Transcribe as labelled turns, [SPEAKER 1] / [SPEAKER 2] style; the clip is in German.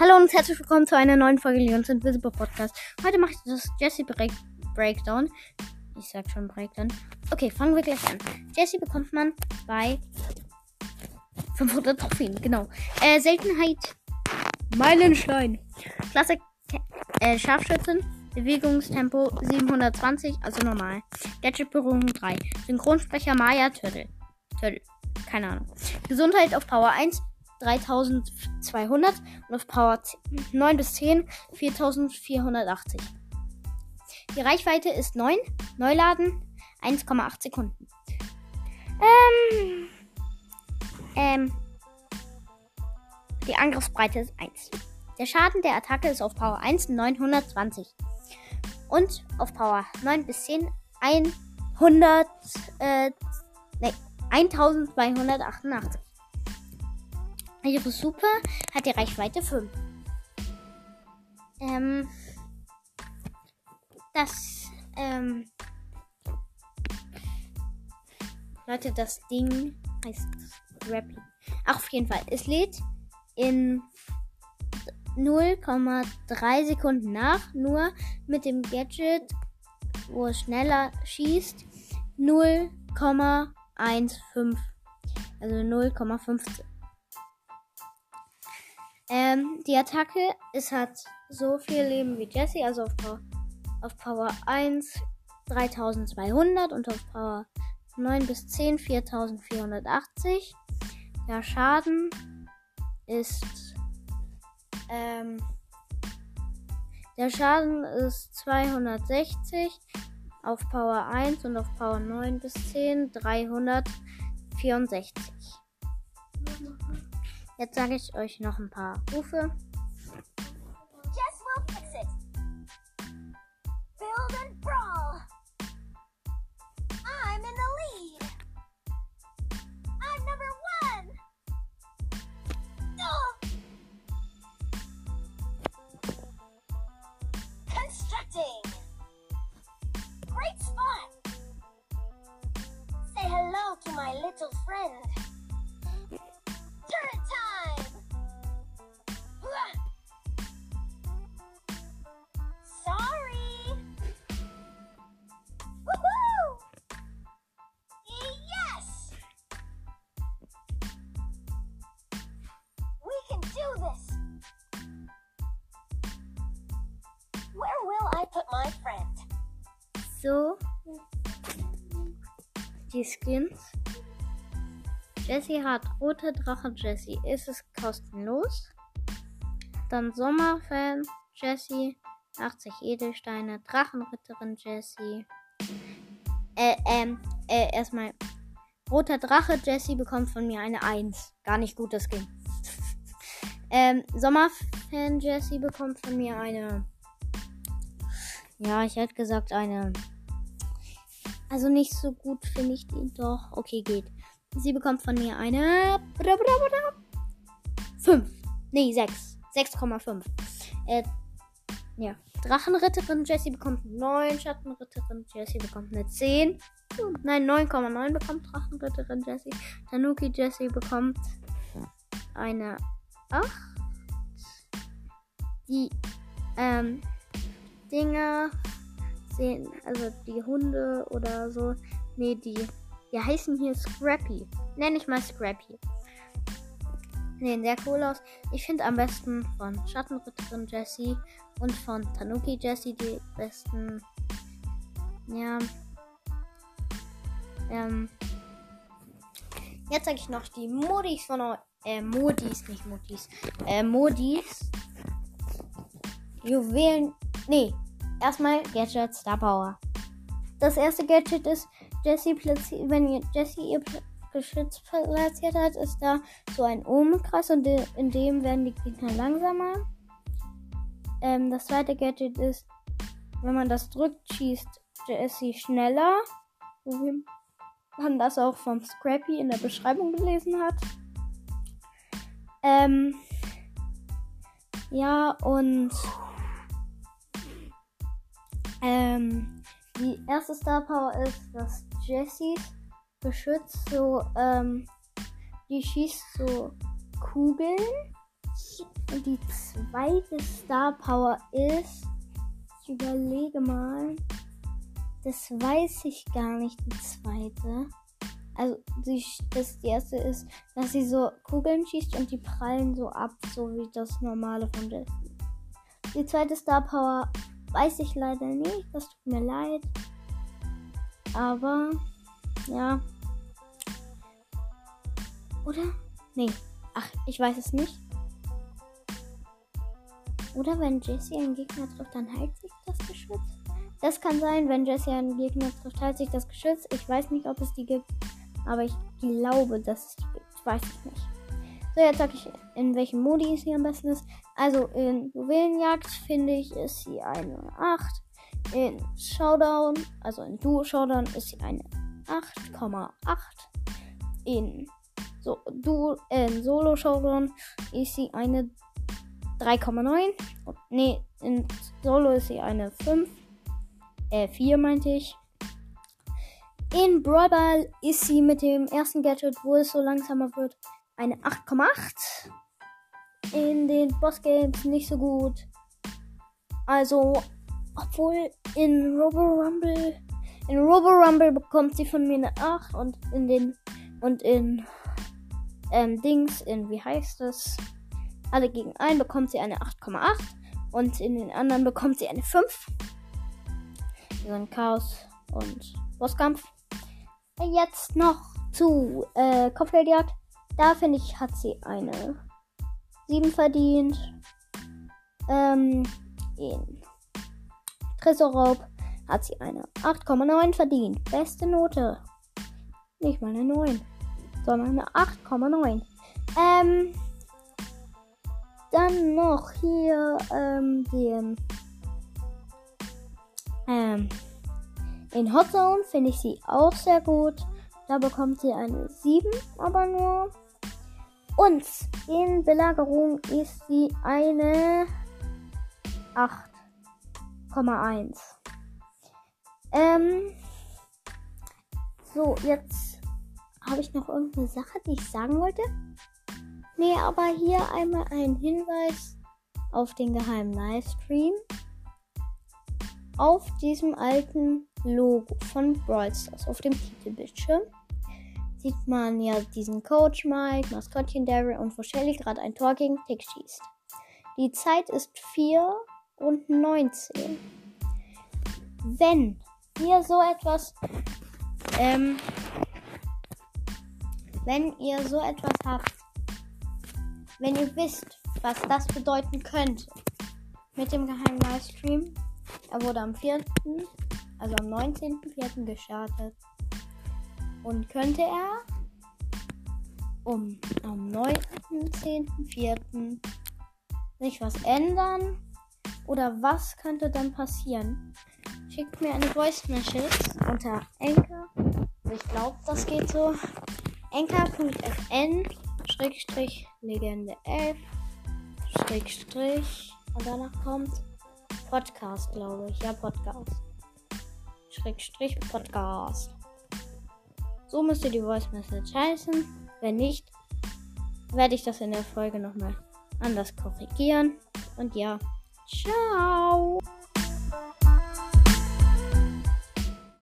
[SPEAKER 1] Hallo und herzlich willkommen zu einer neuen Folge Leons Invisible Podcast. Heute mache ich das Jesse Break Breakdown. Ich sag schon Breakdown. Okay, fangen wir gleich an. Jesse bekommt man bei 500 Trophäen, genau. Äh, Seltenheit Meilenstein. Klasse äh, Scharfschützen. Bewegungstempo 720, also normal. Gadget-Berührung 3. Synchronsprecher Maya Turtle. Turtle. Keine Ahnung. Gesundheit auf Power 1. 3200 und auf Power 9 bis 10 4480. Die Reichweite ist 9, Neuladen 1,8 Sekunden. Ähm, ähm, die Angriffsbreite ist 1. Der Schaden der Attacke ist auf Power 1 920 und auf Power 9 bis 10 100, äh, nee, 1288. Ihre Suppe hat die Reichweite 5. Ähm, das, ähm, Leute, das Ding heißt Scrappy. Ach, auf jeden Fall. Es lädt in 0,3 Sekunden nach, nur mit dem Gadget, wo es schneller schießt, 0,15. Also 0,15. Ähm, die Attacke, es hat so viel Leben wie Jesse, also auf Power, auf Power 1 3200 und auf Power 9 bis 10 4480. Der Schaden ist ähm, der Schaden ist 260 auf Power 1 und auf Power 9 bis 10 364. Jetzt sage ich euch noch ein paar Rufe.
[SPEAKER 2] Just will fix it. Build and brawl. I'm in the lead. I'm number one. Constructing. Great spot. Say hello to my little friend. Put my friend?
[SPEAKER 1] So. Die Skins. Jessie hat rote Drache Jessie. Ist es kostenlos? Dann Sommerfan Jessie. 80 Edelsteine. Drachenritterin Jessie. Äh, ähm, äh, erstmal. Roter Drache Jessie bekommt von mir eine 1. Gar nicht gut, das Skin. ähm, Sommerfan Jessie bekommt von mir eine. Ja, ich hätte gesagt eine. Also nicht so gut finde ich die doch. Okay, geht. Sie bekommt von mir eine 5. Nee, 6. 6,5. Äh, ja. Drachenritterin Jessie bekommt 9. Schattenritterin Jessie bekommt eine 10. Nein, 9,9 bekommt Drachenritterin Jessie. Tanuki Jessie bekommt eine 8. Die, ähm, Dinger sehen, also die Hunde oder so. Nee, die, die heißen hier Scrappy. Nenn ich mal Scrappy. Sehen sehr cool aus. Ich finde am besten von Schattenritterin Jessie und von Tanuki Jessie die besten. Ja. Ähm. Jetzt sage ich noch die Modis von euch. Äh, Modis, nicht Modis. Äh, Modis. Juwelen. Nee, erstmal Gadget Star Power. Das erste Gadget ist, Jessie platziert, wenn Jessie ihr Geschütz platziert hat, ist da so ein Ohmkreis und in dem werden die Gegner langsamer. Ähm, das zweite Gadget ist, wenn man das drückt, schießt Jessie schneller. Wie man das auch vom Scrappy in der Beschreibung gelesen hat. Ähm, ja, und ähm, die erste Star Power ist, dass Jessies Geschütz so, ähm, die schießt so Kugeln. Und die zweite Star Power ist. Ich überlege mal. Das weiß ich gar nicht, die zweite. Also die, das erste ist, dass sie so Kugeln schießt und die prallen so ab, so wie das normale von Jessie. Die zweite Star Power weiß ich leider nicht. Das tut mir leid. Aber ja. Oder? Nee. Ach, ich weiß es nicht. Oder wenn Jesse einen Gegner trifft, dann heilt sich das Geschütz. Das kann sein, wenn Jesse einen Gegner trifft, heilt sich das Geschütz. Ich weiß nicht, ob es die gibt. Aber ich glaube, dass es die gibt. Weiß ich nicht. So, jetzt sage ich, in welchem Modi sie am besten ist. Also in Juwelenjagd finde ich, ist sie eine 8. In Showdown, also in Duo Showdown, ist sie eine 8,8. In so, Duo, äh, in Solo Showdown ist sie eine 3,9. Nee, in Solo ist sie eine 5. Äh, 4 meinte ich. In Brawl Ball ist sie mit dem ersten Gadget, wo es so langsamer wird, eine 8,8. In den Boss Games nicht so gut. Also, obwohl in Robo Rumble, in Robo Rumble bekommt sie von mir eine 8 und in den, und in, ähm, Dings, in, wie heißt das? Alle gegen einen bekommt sie eine 8,8 und in den anderen bekommt sie eine 5. So ein Chaos und Bosskampf. Jetzt noch zu äh, Kopfgeldjagd. Da finde ich, hat sie eine 7 verdient. Ähm, in Tresorraub hat sie eine 8,9 verdient. Beste Note. Nicht mal eine 9, sondern eine 8,9. Ähm, dann noch hier ähm, den ähm, in Hot Zone finde ich sie auch sehr gut. Da bekommt sie eine 7, aber nur. Und in Belagerung ist sie eine 8,1. Ähm. So, jetzt habe ich noch irgendeine Sache, die ich sagen wollte. Nee, aber hier einmal ein Hinweis auf den geheimen Livestream. Auf diesem alten Logo von Brawl Stars auf dem Titelbildschirm sieht man ja diesen Coach Mike, Maskottchen Daryl und wo Shelly gerade ein Tor gegen Tick schießt. Die Zeit ist 4 und 19. Wenn ihr so etwas, ähm, wenn ihr so etwas habt, wenn ihr wisst, was das bedeuten könnte mit dem geheimen Livestream, er wurde am 4., also am 19.04. gestartet. Und könnte er um am 19.04. sich was ändern? Oder was könnte dann passieren? Schickt mir eine Voice Message unter Anchor. Ich glaube, das geht so. Anchor.fn Schrägstrich Legende 11 Schrägstrich und danach kommt Podcast, glaube ich. Ja, Podcast. Schrägstrich Podcast. So müsste die Voice Message heißen. Wenn nicht, werde ich das in der Folge nochmal anders korrigieren. Und ja, ciao!